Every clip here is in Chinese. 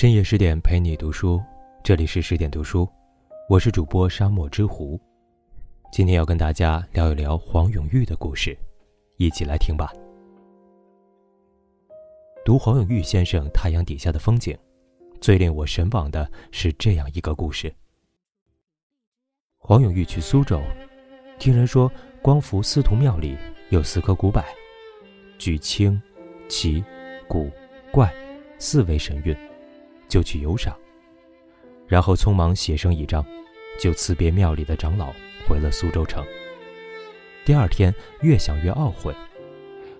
深夜十点陪你读书，这里是十点读书，我是主播沙漠之狐。今天要跟大家聊一聊黄永玉的故事，一起来听吧。读黄永玉先生《太阳底下的风景》，最令我神往的是这样一个故事：黄永玉去苏州，听人说光福司徒庙里有四颗古柏，举清、奇、古、怪四位神韵。就去游赏，然后匆忙写生一张，就辞别庙里的长老，回了苏州城。第二天越想越懊悔，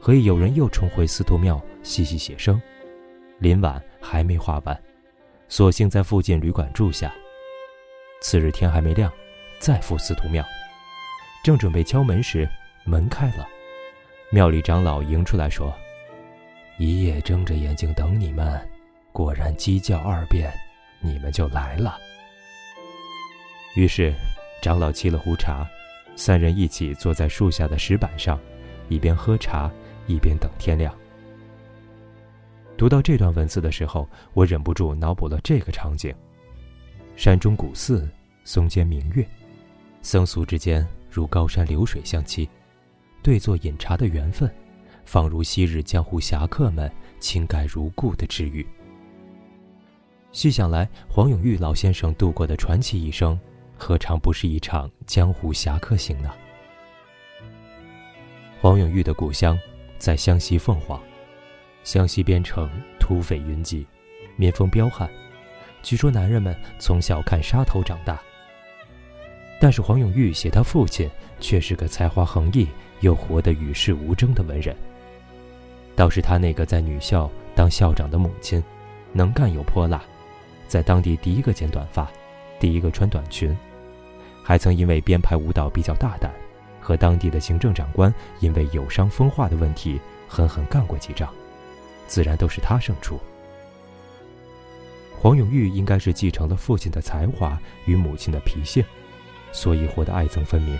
何以有人又重回司徒庙细细写生？临晚还没画完，索性在附近旅馆住下。次日天还没亮，再赴司徒庙，正准备敲门时，门开了，庙里长老迎出来说：“一夜睁着眼睛等你们。”果然鸡叫二遍，你们就来了。于是，长老沏了壶茶，三人一起坐在树下的石板上，一边喝茶，一边等天亮。读到这段文字的时候，我忍不住脑补了这个场景：山中古寺，松间明月，僧俗之间如高山流水相期，对坐饮茶的缘分，仿如昔日江湖侠客们情感如故的治愈。细想来，黄永玉老先生度过的传奇一生，何尝不是一场江湖侠客行呢？黄永玉的故乡在湘西凤凰，湘西边城土匪云集，民风彪悍。据说男人们从小看杀头长大。但是黄永玉写他父亲却是个才华横溢又活得与世无争的文人。倒是他那个在女校当校长的母亲，能干又泼辣。在当地第一个剪短发，第一个穿短裙，还曾因为编排舞蹈比较大胆，和当地的行政长官因为有伤风化的问题狠狠干过几仗，自然都是他胜出。黄永玉应该是继承了父亲的才华与母亲的脾性，所以活得爱憎分明，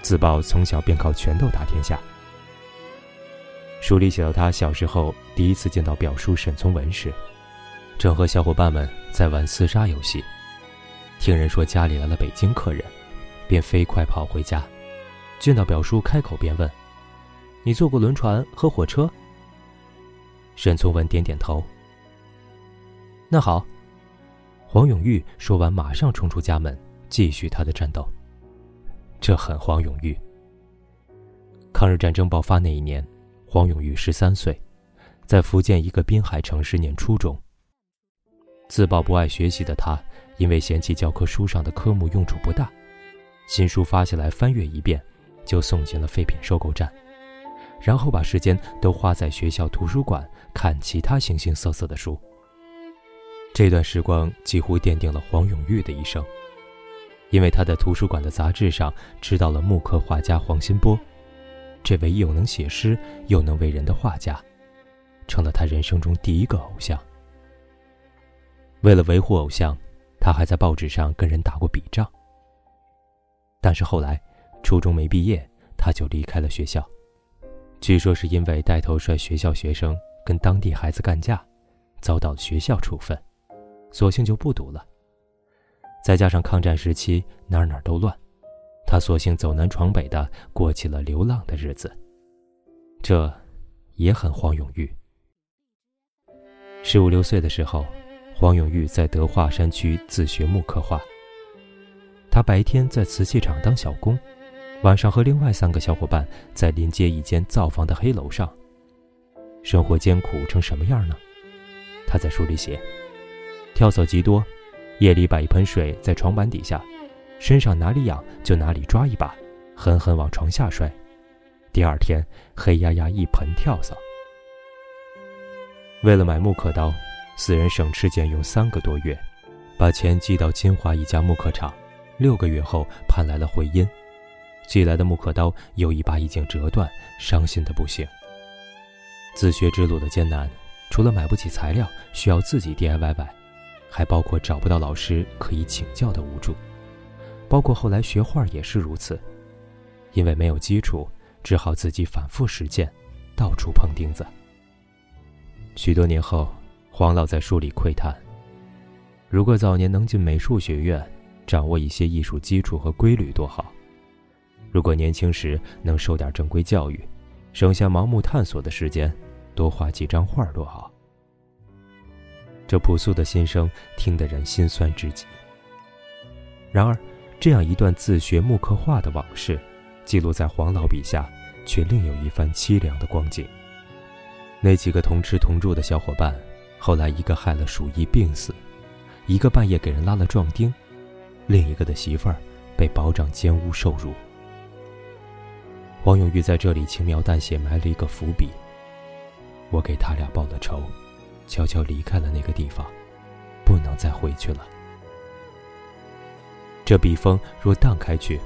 自曝从小便靠拳头打天下。书里写到他小时候第一次见到表叔沈从文时。正和小伙伴们在玩厮杀游戏，听人说家里来了北京客人，便飞快跑回家。见到表叔，开口便问：“你坐过轮船和火车？”沈从文点点头。那好，黄永玉说完，马上冲出家门，继续他的战斗。这很黄永玉。抗日战争爆发那一年，黄永玉十三岁，在福建一个滨海城市念初中。自曝不爱学习的他，因为嫌弃教科书上的科目用处不大，新书发下来翻阅一遍，就送进了废品收购站，然后把时间都花在学校图书馆看其他形形色色的书。这段时光几乎奠定了黄永玉的一生，因为他在图书馆的杂志上知道了木刻画家黄新波，这位又能写诗又能为人的画家，成了他人生中第一个偶像。为了维护偶像，他还在报纸上跟人打过笔仗。但是后来，初中没毕业，他就离开了学校。据说是因为带头率学校学生跟当地孩子干架，遭到学校处分，索性就不读了。再加上抗战时期哪哪都乱，他索性走南闯北的过起了流浪的日子。这，也很黄永玉。十五六岁的时候。黄永玉在德化山区自学木刻画。他白天在瓷器厂当小工，晚上和另外三个小伙伴在临街一间造房的黑楼上。生活艰苦成什么样呢？他在书里写：跳蚤极多，夜里摆一盆水在床板底下，身上哪里痒就哪里抓一把，狠狠往床下摔。第二天黑压压一盆跳蚤。为了买木刻刀。四人省吃俭用三个多月，把钱寄到金华一家木刻厂。六个月后，盼来了回音，寄来的木刻刀有一把已经折断，伤心的不行。自学之路的艰难，除了买不起材料，需要自己 DIY，外还包括找不到老师可以请教的无助，包括后来学画也是如此，因为没有基础，只好自己反复实践，到处碰钉子。许多年后。黄老在书里喟叹：“如果早年能进美术学院，掌握一些艺术基础和规律，多好！如果年轻时能受点正规教育，省下盲目探索的时间，多画几张画，多好！”这朴素的心声，听得人心酸至极。然而，这样一段自学木刻画的往事，记录在黄老笔下，却另有一番凄凉的光景。那几个同吃同住的小伙伴，后来一个害了鼠疫病死，一个半夜给人拉了壮丁，另一个的媳妇儿被保长奸污受辱。黄永玉在这里轻描淡写埋了一个伏笔。我给他俩报了仇。悄悄离开了那个地方，不能再回去了。这笔锋若荡开去，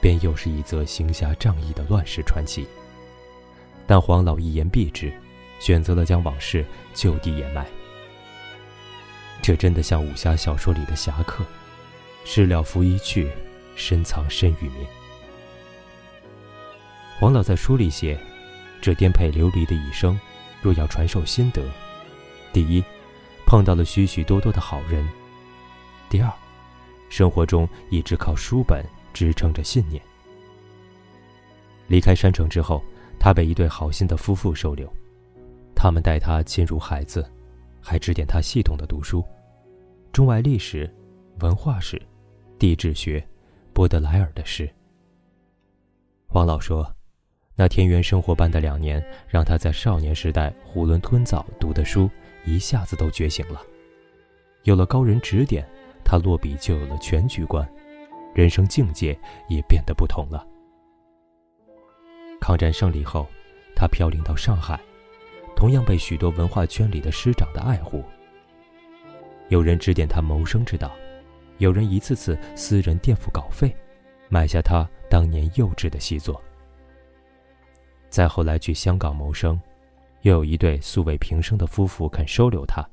便又是一则行侠仗义的乱世传奇。但黄老一言蔽之，选择了将往事就地掩埋。这真的像武侠小说里的侠客，事了拂衣去，深藏身与名。黄老在书里写，这颠沛流离的一生，若要传授心得。第一，碰到了许许多多的好人；第二，生活中一直靠书本支撑着信念。离开山城之后，他被一对好心的夫妇收留，他们待他亲如孩子，还指点他系统的读书，中外历史、文化史、地质学、波德莱尔的诗。黄老说。那田园生活般的两年，让他在少年时代囫囵吞枣读的书，一下子都觉醒了。有了高人指点，他落笔就有了全局观，人生境界也变得不同了。抗战胜利后，他飘零到上海，同样被许多文化圈里的师长的爱护。有人指点他谋生之道，有人一次次私人垫付稿费，买下他当年幼稚的习作。再后来去香港谋生，又有一对素未平生的夫妇肯收留他，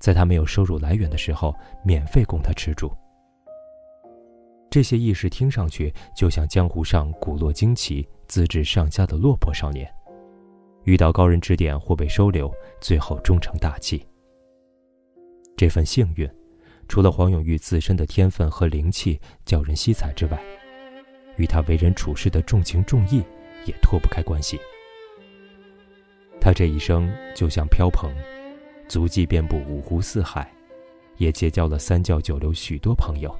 在他没有收入来源的时候，免费供他吃住。这些轶事听上去就像江湖上古落惊奇、资质上佳的落魄少年，遇到高人指点或被收留，最后终成大器。这份幸运，除了黄永玉自身的天分和灵气叫人惜才之外，与他为人处事的重情重义。也脱不开关系。他这一生就像飘蓬，足迹遍布五湖四海，也结交了三教九流许多朋友。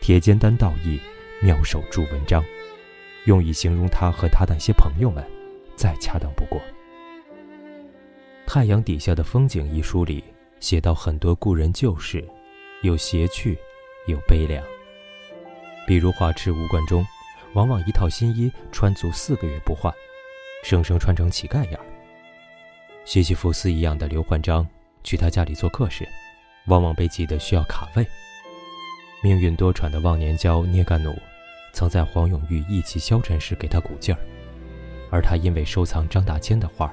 铁肩担道义，妙手著文章，用以形容他和他那些朋友们，再恰当不过。《太阳底下的风景》一书里写到很多故人旧事，有谐趣，有悲凉。比如画痴吴冠中。往往一套新衣穿足四个月不换，生生穿成乞丐样。西西弗斯一样的刘焕章去他家里做客时，往往被挤得需要卡位。命运多舛的忘年交聂干弩，曾在黄永玉意气消沉时给他鼓劲儿，而他因为收藏张大千的画，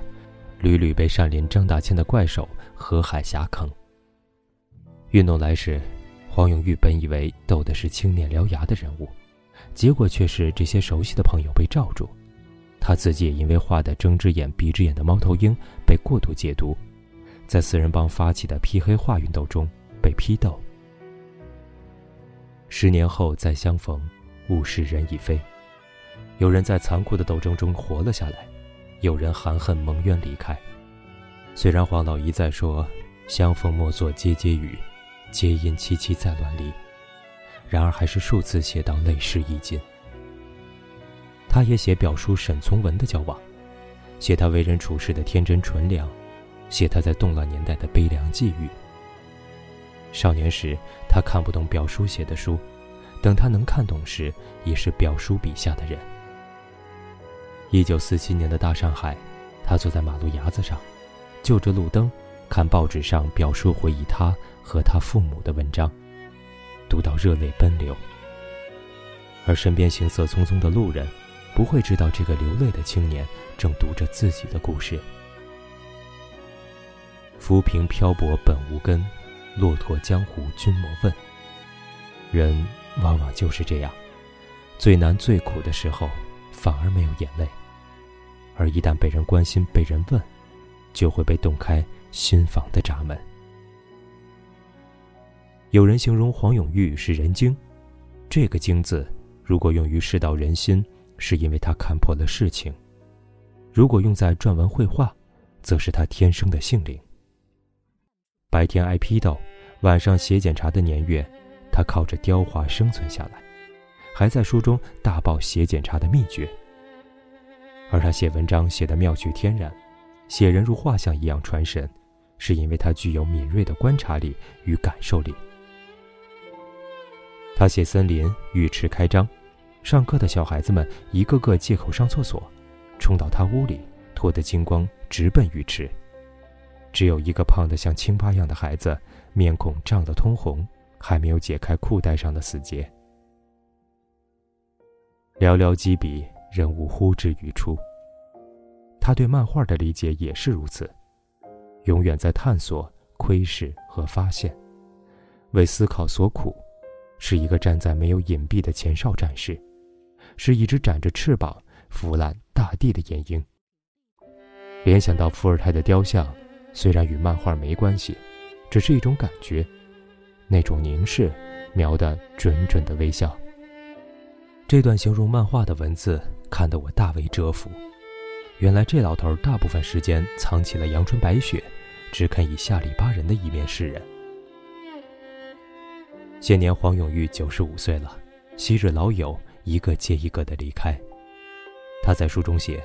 屡屡被善临张大千的怪手河海峡坑。运动来时，黄永玉本以为斗的是青面獠牙的人物。结果却是这些熟悉的朋友被罩住，他自己也因为画的睁只眼闭只眼的猫头鹰被过度解读，在四人帮发起的批黑画运动中被批斗。十年后再相逢，物是人已非。有人在残酷的斗争中活了下来，有人含恨蒙冤离开。虽然黄老一再说“相逢莫作阶阶语，皆因凄凄在乱离”。然而，还是数次写到泪湿衣襟。他也写表叔沈从文的交往，写他为人处事的天真纯良，写他在动乱年代的悲凉际遇。少年时，他看不懂表叔写的书，等他能看懂时，已是表叔笔下的人。一九四七年的大上海，他坐在马路牙子上，就着路灯，看报纸上表叔回忆他和他父母的文章。读到热泪奔流，而身边行色匆匆的路人，不会知道这个流泪的青年正读着自己的故事。浮萍漂泊本无根，骆驼江湖君莫问。人往往就是这样，最难最苦的时候，反而没有眼泪，而一旦被人关心、被人问，就会被洞开心房的闸门。有人形容黄永玉是人精，这个“精”字，如果用于世道人心，是因为他看破了事情；如果用在撰文绘画，则是他天生的性灵。白天挨批斗，晚上写检查的年月，他靠着雕花生存下来，还在书中大爆写检查的秘诀。而他写文章写得妙趣天然，写人如画像一样传神，是因为他具有敏锐的观察力与感受力。他写森林浴池开张，上课的小孩子们一个个借口上厕所，冲到他屋里，脱得精光，直奔浴池。只有一个胖得像青蛙样的孩子，面孔涨得通红，还没有解开裤带上的死结。寥寥几笔，人物呼之欲出。他对漫画的理解也是如此，永远在探索、窥视和发现，为思考所苦。是一个站在没有隐蔽的前哨战士，是一只展着翅膀俯览大地的眼鹰。联想到伏尔泰的雕像，虽然与漫画没关系，只是一种感觉，那种凝视，瞄得准准的微笑。这段形容漫画的文字看得我大为折服。原来这老头大部分时间藏起了阳春白雪，只肯以下里巴人的一面示人。现年黄永玉九十五岁了，昔日老友一个接一个的离开。他在书中写：“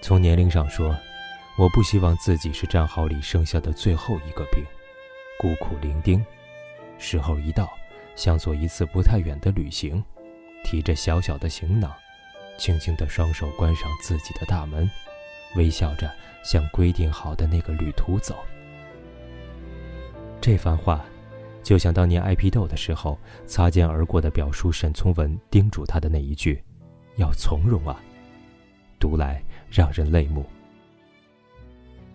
从年龄上说，我不希望自己是战壕里剩下的最后一个兵，孤苦伶仃。时候一到，想做一次不太远的旅行，提着小小的行囊，轻轻的双手关上自己的大门，微笑着向规定好的那个旅途走。”这番话。就像当年挨批斗的时候，擦肩而过的表叔沈从文叮嘱他的那一句：“要从容啊。”读来让人泪目。《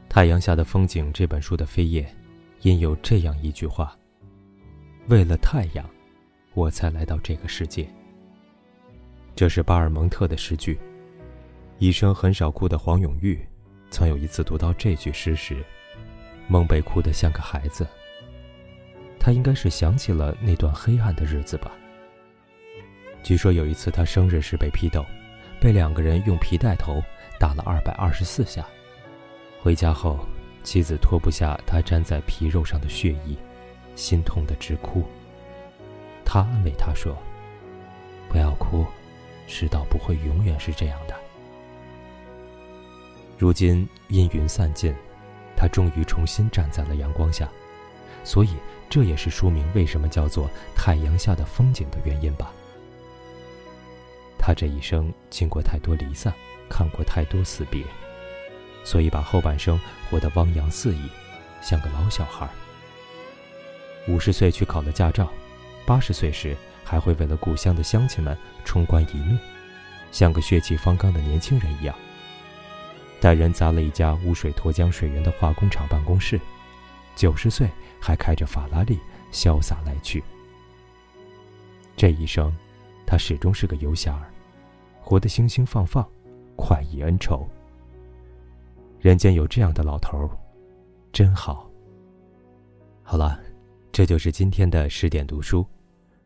太阳下的风景》这本书的扉页，印有这样一句话：“为了太阳，我才来到这个世界。”这是巴尔蒙特的诗句。一生很少哭的黄永玉，曾有一次读到这句诗时，梦被哭得像个孩子。他应该是想起了那段黑暗的日子吧。据说有一次他生日时被批斗，被两个人用皮带头打了二百二十四下。回家后，妻子脱不下他粘在皮肉上的血衣，心痛的直哭。他安慰他说：“不要哭，世道不会永远是这样的。”如今阴云散尽，他终于重新站在了阳光下，所以。这也是书名为什么叫做《太阳下的风景》的原因吧。他这一生经过太多离散，看过太多死别，所以把后半生活得汪洋肆意，像个老小孩。五十岁去考了驾照，八十岁时还会为了故乡的乡亲们冲冠一怒，像个血气方刚的年轻人一样。带人砸了一家污水沱江水源的化工厂办公室。九十岁还开着法拉利潇洒来去。这一生，他始终是个游侠儿，活得兴兴放放，快意恩仇。人间有这样的老头儿，真好。好了，这就是今天的十点读书。